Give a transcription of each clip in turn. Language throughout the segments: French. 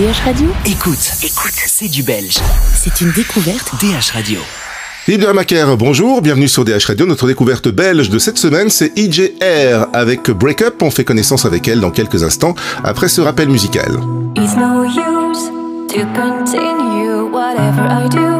DH Radio Écoute, écoute, c'est du belge. C'est une découverte DH Radio. Philippe de Macaire, bonjour, bienvenue sur DH Radio. Notre découverte belge de cette semaine, c'est EJR. Avec Breakup, on fait connaissance avec elle dans quelques instants, après ce rappel musical. It's no use to continue whatever I do.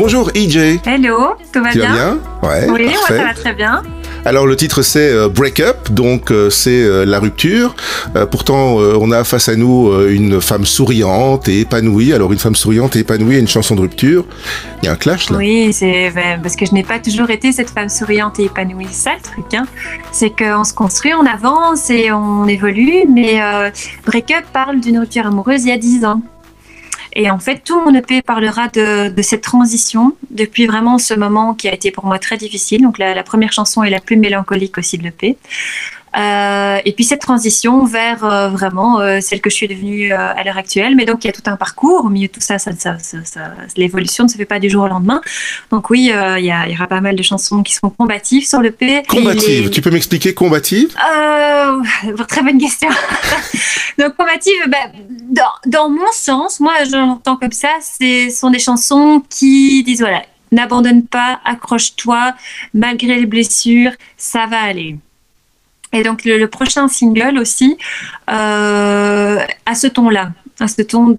Bonjour EJ. Hello, tout va Tu vas bien bien Ouais, Oui, moi parfait. ça va très bien. Alors le titre c'est euh, Break Up, donc euh, c'est euh, la rupture. Euh, pourtant on a face à nous une femme souriante et épanouie. Alors une femme souriante et épanouie et une chanson de rupture. Il y a un clash là. Oui, c'est ben, parce que je n'ai pas toujours été cette femme souriante et épanouie. C'est ça le truc, hein. c'est qu'on se construit, on avance et on évolue. Mais Break Up parle d'une rupture amoureuse il y a 10 ans. Et en fait, tout mon EP parlera de, cette transition depuis vraiment ce moment qui a été pour moi très difficile. Donc la, la première chanson est la plus mélancolique aussi de l'EP. Euh, et puis cette transition vers euh, vraiment euh, celle que je suis devenue à l'heure actuelle. Mais donc il y a tout un parcours. Au milieu de tout ça, ça, ça, ça- ça- l'évolution ne se fait pas du jour au lendemain. Donc oui, il y, a- il y aura pas mal de chansons qui seront combatives sur le P. Combative, Les- tu peux m'expliquer combative très bonne question. Donc, combative, ben, dans, dans mon sens, moi, je l'entends comme ça, ce sont des chansons qui disent voilà, n'abandonne pas, accroche-toi, malgré les blessures, ça va aller. Et donc, le, le prochain single aussi, euh, à ce ton-là, à ce ton de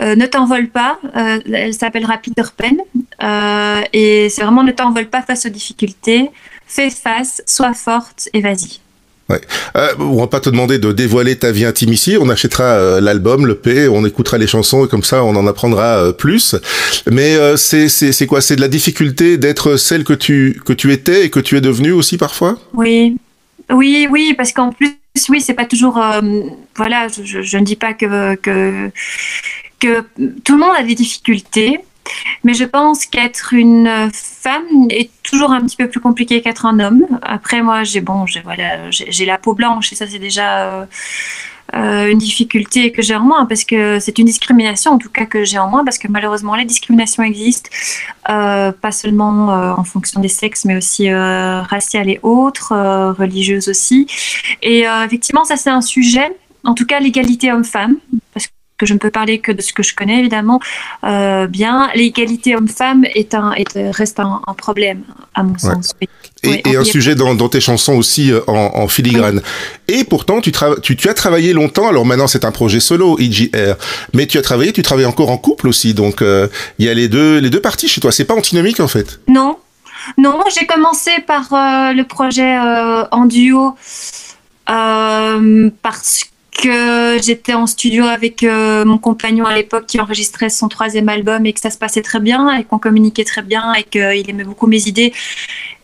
euh, Ne t'envole pas, euh, elle s'appellera Peter Pan, et c'est vraiment Ne t'envole pas face aux difficultés, fais face, sois forte et vas-y. Euh, On va pas te demander de dévoiler ta vie intime ici. On achètera euh, l'album, le P, on écoutera les chansons et comme ça on en apprendra euh, plus. Mais c'est c'est c'est quoi? C'est de la difficulté d'être celle que tu que tu étais et que tu es devenue aussi parfois? Oui, oui, oui, parce qu'en plus, oui, c'est pas toujours. euh, voilà, je, ne dis pas que, que, que tout le monde a des difficultés, mais je pense qu'être une femme est toujours un petit peu plus compliqué qu'être un homme. Après, moi, j'ai bon, j'ai voilà, j'ai j'ai la peau blanche et ça, c'est déjà. euh, euh, une difficulté que j'ai en moins parce que c'est une discrimination en tout cas que j'ai en moins parce que malheureusement les discriminations existent euh, pas seulement euh, en fonction des sexes, mais aussi euh, raciales et autres, euh, religieuses aussi. Et effectivement, ça c'est un sujet, en tout cas l'égalité homme-femme, parce que je ne peux parler que de ce que je connais évidemment euh, bien. L'égalité homme-femme est un, est, reste un, un problème à mon sens. oui. Et, un sujet dans, dans tes chansons aussi euh, en, en filigrane. Et pourtant, tu, tu, tu as travaillé longtemps. Alors maintenant, c'est un projet solo, EGR. Mais tu as travaillé, tu travailles encore en couple aussi. Donc, euh, il y a les deux, les deux parties chez toi. C'est pas antinomique en fait. Non, non, j'ai commencé par euh, le projet euh, en duo euh, parce que j'étais en studio avec euh, mon compagnon à l'époque qui enregistrait son troisième album et que ça se passait très bien et qu'on communiquait très bien et qu'il aimait beaucoup mes idées.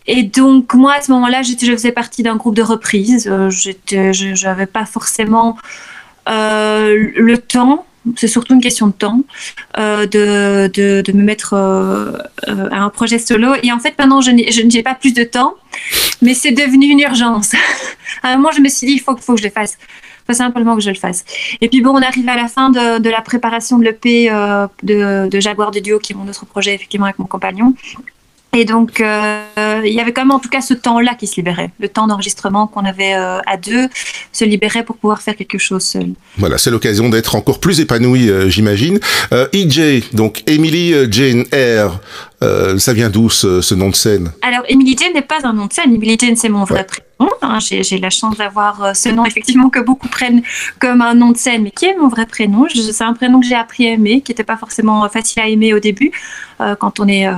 Et donc moi à ce moment-là, je faisais partie d'un groupe de reprise. Euh, je n'avais pas forcément euh, le temps. C'est surtout une question de temps de, de, me mettre à un projet solo. Et en fait, maintenant, je n'ai je n'ai pas plus de temps, mais c'est devenu une urgence. à un moment, je me suis dit, il faut, faut que je le fasse. Faut simplement que je le fasse. Et puis bon, on arrive à la fin de, de la préparation de l'EP euh, de, de Jaguar de Duo, qui est mon autre projet, effectivement, avec mon compagnon. Et donc, euh, il y avait quand même en tout cas ce temps-là qui se libérait. Le temps d'enregistrement qu'on avait euh, à deux se libérait pour pouvoir faire quelque chose seul. Voilà, c'est l'occasion d'être encore plus épanoui, euh, j'imagine. EJ, donc Emily Jane Eyre, ça vient d'où ce, ce nom de scène? Alors, Emily Jane n'est pas un nom de scène. Emily Jane, c'est mon vrai Ouais. prénom. Hein. J'ai la chance d'avoir euh, ce nom, effectivement, que beaucoup prennent comme un nom de scène, mais qui est mon vrai prénom. C'est un prénom que j'ai appris à aimer, qui n'était pas forcément facile à aimer au début. Euh, quand on est euh,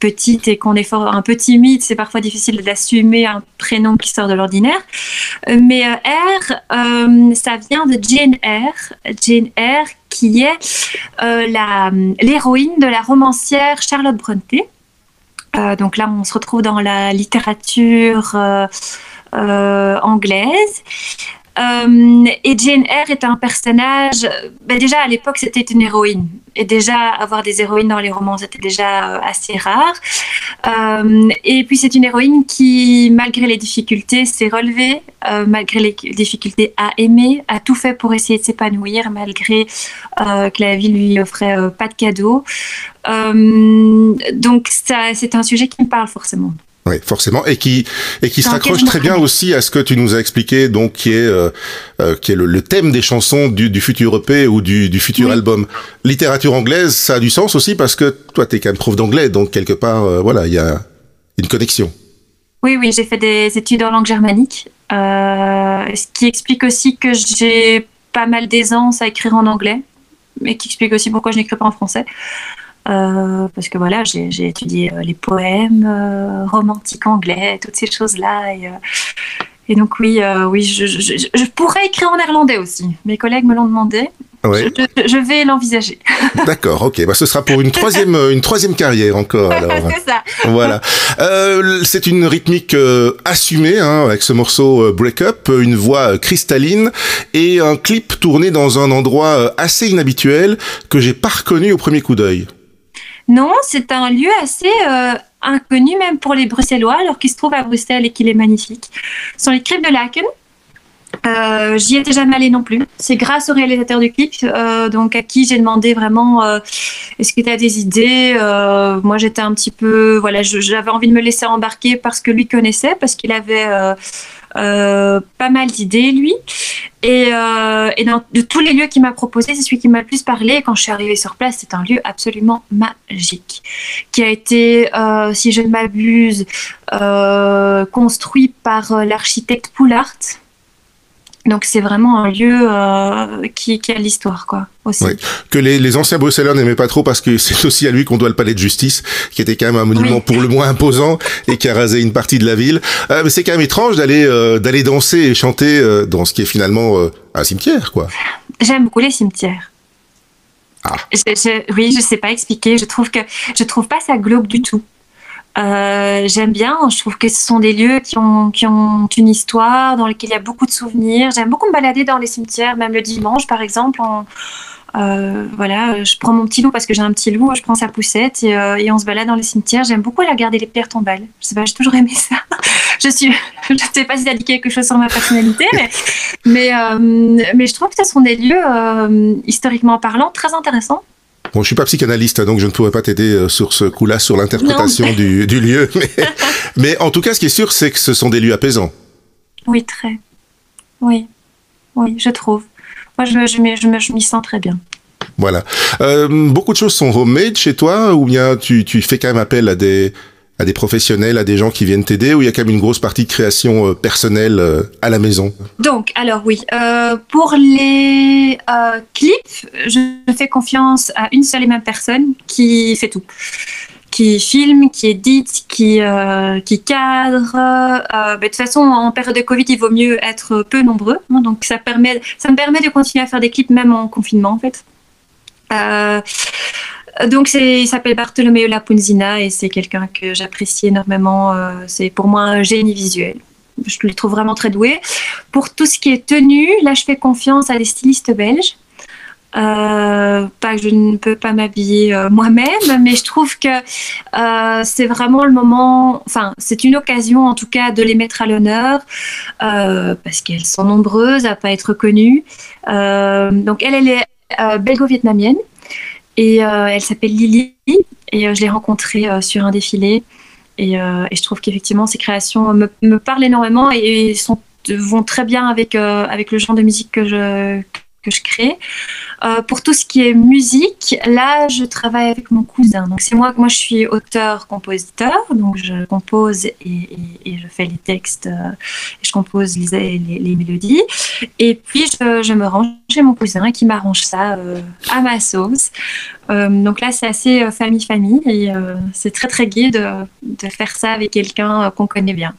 petite et qu'on est fort, un peu timide, c'est parfois difficile d'assumer un prénom qui sort de l'ordinaire. Euh, Mais euh, R, euh, ça vient de Jane Eyre. Jane Eyre, qui est euh, l'héroïne de la romancière Charlotte Brontë. Euh, donc là, on se retrouve dans la littérature euh, euh, anglaise. Euh, et Jane Eyre est un personnage. ben déjà à l'époque, c'était une héroïne. Et déjà avoir des héroïnes dans les romans, c'était déjà euh, assez rare. Euh, et puis c'est une héroïne qui, malgré les difficultés, s'est relevée, euh, malgré les difficultés, a aimé, a tout fait pour essayer de s'épanouir, malgré euh, que la vie lui offrait euh, pas de cadeaux. Euh, donc ça, c'est un sujet qui me parle forcément. Oui, forcément, et qui et qui se raccroche très bien aussi à ce que tu nous as expliqué, donc qui est euh, euh, qui est le, le thème des chansons du, du futur EP ou du, du futur Oui. album. Littérature anglaise, ça a du sens aussi parce que toi, t'es quand même prof d'anglais, donc quelque part, euh, voilà, il y a une connexion. Oui, oui, j'ai fait des études en langue germanique, euh, ce qui explique aussi que j'ai pas mal d'aisance à écrire en anglais, mais qui explique aussi pourquoi je n'écris pas en français. Euh, parce que voilà, j'ai j'ai étudié euh, les poèmes euh, romantiques anglais, toutes ces choses-là. Et, euh, et donc oui, euh, oui, je, je- je- je pourrais écrire en néerlandais aussi. Mes collègues me l'ont demandé. Ouais. Je, vais l'envisager. D'accord, ok. Bah, ce sera pour une troisième, une troisième carrière encore. C'est ça. voilà. Euh, c'est une rythmique euh, assumée hein, avec ce morceau euh, Break Up, une voix cristalline et un clip tourné dans un endroit assez inhabituel que j'ai pas reconnu au premier coup d'œil. Non, c'est un lieu assez euh, inconnu même pour les Bruxellois, alors qu'il se trouve à Bruxelles et qu'il est magnifique. Ce sont les Cryptes de Laken. Euh, J'y étais jamais allée non plus. C'est grâce au réalisateur du clip, euh, donc à qui j'ai demandé vraiment est-ce que tu des idées Moi, j'étais un petit peu, voilà, j'avais envie de me laisser embarquer parce que lui connaissait, parce qu'il avait pas mal d'idées lui. Et, euh, et dans, de tous les lieux qu'il m'a proposé, c'est celui qui m'a le plus parlé. Quand je suis arrivée sur place, c'est un lieu absolument magique, qui a été, euh, si je ne m'abuse, euh, construit par euh, l'architecte Poulart. Donc c'est vraiment un lieu euh, qui, qui a l'histoire, quoi, aussi. Oui. Que les, les anciens Bruxellois n'aimaient pas trop parce que c'est aussi à lui qu'on doit le palais de justice, qui était quand même un monument Oui. pour le moins imposant et qui a rasé une partie de la ville. Euh, mais c'est quand même étrange d'aller euh, d'aller danser et chanter dans ce qui est finalement un cimetière, quoi. J'aime beaucoup les cimetières. Ah. Je- je- oui, je sais pas expliquer. Je trouve que je trouve pas ça glauque du tout. Euh, J'aime bien. Je trouve que ce sont des lieux qui ont qui ont une histoire, dans lesquels il y a beaucoup de souvenirs. J'aime beaucoup me balader dans les cimetières, même le dimanche, par exemple. Euh, voilà, je prends mon petit loup parce que j'ai un petit loup, je prends sa poussette et, euh, et on se balade dans les cimetières. J'aime beaucoup aller regarder les pierres tombales. Je sais pas, j'ai toujours aimé ça. Je suis, je sais pas si ça dit quelque chose sur ma personnalité, mais mais, je trouve que ce sont des lieux, historiquement parlant, très intéressants. Bon, je suis pas psychanalyste, donc je ne pourrais pas t'aider euh, sur ce coup-là, sur l'interprétation du, du lieu. Mais, mais en tout cas, ce qui est sûr, c'est que ce sont des lieux apaisants. Oui, très. Oui, oui, je trouve. Moi, je, je, je m'y sens très bien. Voilà. Euh, beaucoup de choses sont homemade chez toi, ou bien tu, tu fais quand même appel à des à des professionnels, à des gens qui viennent t'aider, ou il y a quand même une grosse partie de création euh, personnelle euh, à la maison? Donc, alors oui, euh, pour les clips, je fais confiance à une seule et même personne qui fait tout. Qui filme, qui édite, qui, qui cadre. De toute façon, en période de Covid, il vaut mieux être peu nombreux. hein, donc, ça, permet, ça me permet de continuer à faire des clips même en confinement, en fait. Donc, il s'appelle Bartolomeo Lapunzina et c'est quelqu'un que j'apprécie énormément. Euh, c'est pour moi un génie visuel. Je le trouve vraiment très doué. Pour tout ce qui est tenue, là, je fais confiance à des stylistes belges. Euh, pas que je ne peux pas m'habiller euh, moi-même, mais je trouve que c'est vraiment le moment, enfin, c'est une occasion en tout cas de les mettre à l'honneur parce qu'elles sont nombreuses à pas être connues. Donc, elle, elle est belgo-vietnamienne et euh, elle s'appelle Lily. Et euh, je l'ai rencontrée euh, sur un défilé. Et, euh, et je trouve qu'effectivement ces créations me, me parlent énormément et, et sont, vont très bien avec, euh, avec le genre de musique que je, que je crée. Euh, pour tout ce qui est musique, là, je travaille avec mon cousin. Donc, c'est moi, moi, je suis auteur-compositeur. Donc, je compose et, je fais les textes, euh, et je compose les, les- mélodies. Et puis, je, me range chez mon cousin qui m'arrange ça euh, à ma sauce. Donc là, c'est assez famille-famille et c'est très, très gai de, de faire ça avec quelqu'un qu'on connaît bien.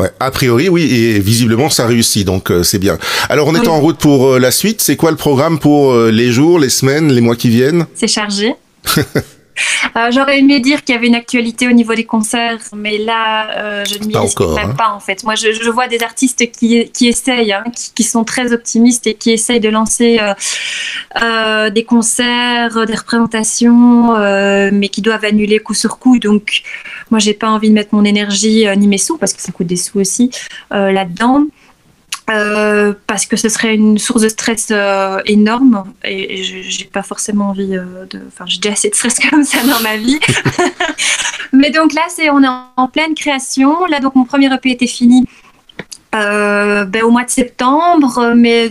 Ouais, a priori, oui, et visiblement ça réussit, donc euh, c'est bien. Alors, on est Oui. en route pour euh, la suite. C'est quoi le programme pour euh, les jours, les semaines, les mois qui viennent? C'est chargé. Euh, J'aurais aimé dire qu'il y avait une actualité au niveau des concerts, mais là, euh, je ne m'y risque même hein. pas en fait. Moi, je, je vois des artistes qui, qui essayent, hein, qui, qui sont très optimistes et qui essayent de lancer euh, des concerts, des représentations, mais qui doivent annuler coup sur coup. Donc, moi, j'ai pas envie de mettre mon énergie ni mes sous, parce que ça coûte des sous aussi, là-dedans. Euh, parce que ce serait une source de stress euh, énorme et, j'ai pas forcément envie euh, de. Enfin, j'ai déjà assez de stress comme ça dans ma vie. Mais donc là, c'est on est en, pleine création. Là, donc mon premier EP était fini ben, au mois de septembre, mais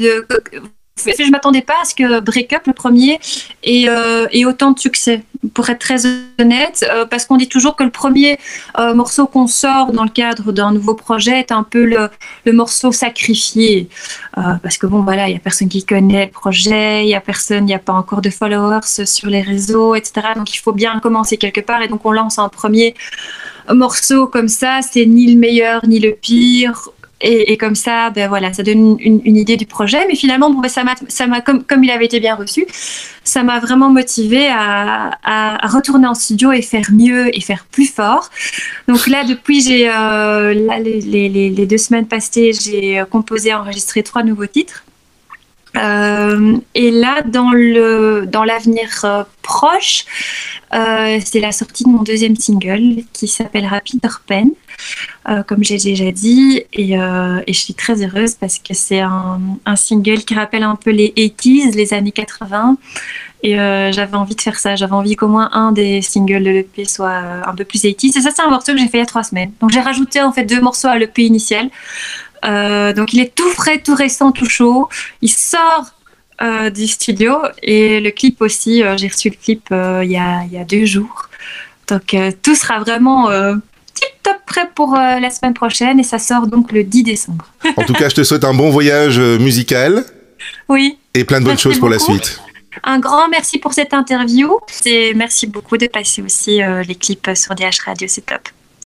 je m'attendais pas à ce que Break Up, le premier, ait, euh, autant de succès, pour être très honnête, euh, parce qu'on dit toujours que le premier euh, morceau qu'on sort dans le cadre d'un nouveau projet est un peu le, morceau sacrifié. parce que bon, voilà, il n'y a personne qui connaît le projet, il n'y a personne, il n'y a pas encore de followers sur les réseaux, etc. Donc il faut bien commencer quelque part, et donc on lance un premier morceau comme ça, c'est ni le meilleur ni le pire et, comme ça, ben voilà, ça donne une, idée du projet. Mais finalement, bon, ben ça m'a, comme, comme il avait été bien reçu, ça m'a vraiment motivé à, à, retourner en studio et faire mieux et faire plus fort. Donc là, depuis j'ai euh, les, les, les, deux semaines passées, j'ai composé et enregistré trois nouveaux titres. Euh, et là, dans le dans l'avenir euh, proche, euh, c'est la sortie de mon deuxième single qui s'appellera Peter Pen, comme j'ai déjà dit, et, et, je suis très heureuse parce que c'est un, single qui rappelle un peu les 80s, les années 80. Et j'avais envie de faire ça. J'avais envie qu'au moins un des singles de l'EP soit un peu plus 80s. Et ça, c'est un morceau que j'ai fait il y a trois semaines. Donc j'ai rajouté en fait deux morceaux à l'EP initial. Euh, donc il est tout frais, tout récent, tout chaud. Il sort euh, du studio et le clip aussi. Euh, j'ai reçu le clip il y, a, deux jours. Donc tout sera vraiment prêt pour la semaine prochaine et ça sort donc le 10 décembre. en tout cas, je te souhaite un bon voyage musical. Oui. Et plein de bonnes choses pour la suite. Un grand merci pour cette interview et merci beaucoup de passer aussi les clips sur DH Radio, c'est top.